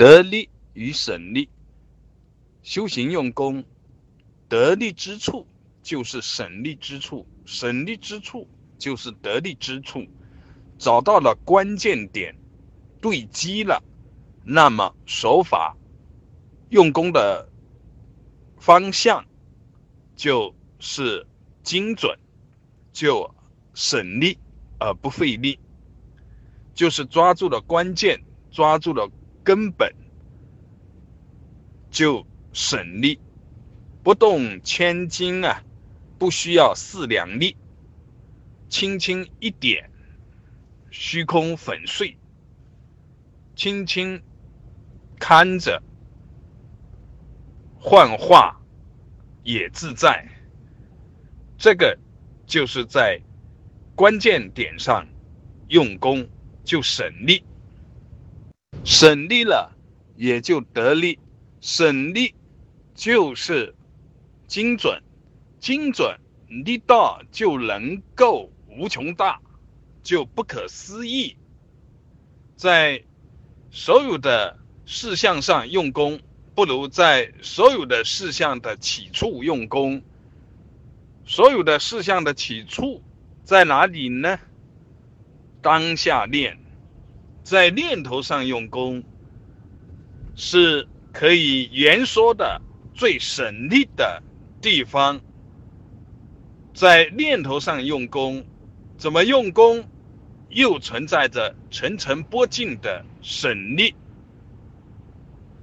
得力与省力，修行用功，得力之处就是省力之处，省力之处就是得力之处。找到了关键点，对机了，那么手法、用功的方向就是精准，就省力而不费力，就是抓住了关键，抓住了。根本就省力，不动千斤啊，不需要四两力，轻轻一点，虚空粉碎，轻轻看着，幻化也自在。这个就是在关键点上用功，就省力。省力了，也就得力；省力就是精准，精准力道就能够无穷大，就不可思议。在所有的事项上用功，不如在所有的事项的起处用功。所有的事项的起处在哪里呢？当下练。在念头上用功，是可以言说的最省力的地方。在念头上用功，怎么用功，又存在着层层波进的省力。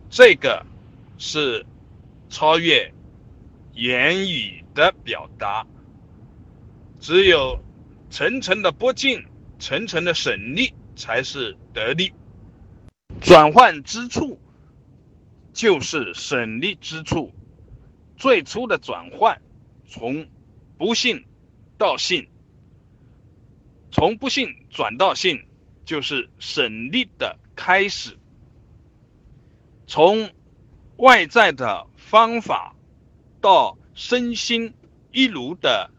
这个是超越言语的表达，只有层层的波进，层层的省力。才是得力，转换之处就是省力之处。最初的转换，从不信到信，从不信转到信，就是省力的开始。从外在的方法到身心一如的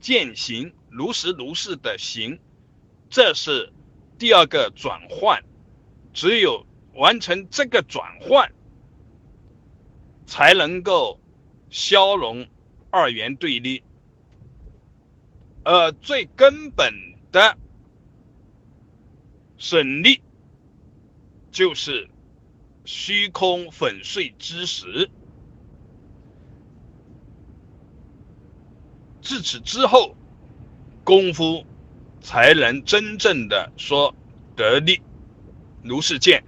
践行，如实如是的行，这是。第二个转换，只有完成这个转换，才能够消融二元对立。而最根本的省力，就是虚空粉碎之时。自此之后，功夫。才能真正的说得利，如是见。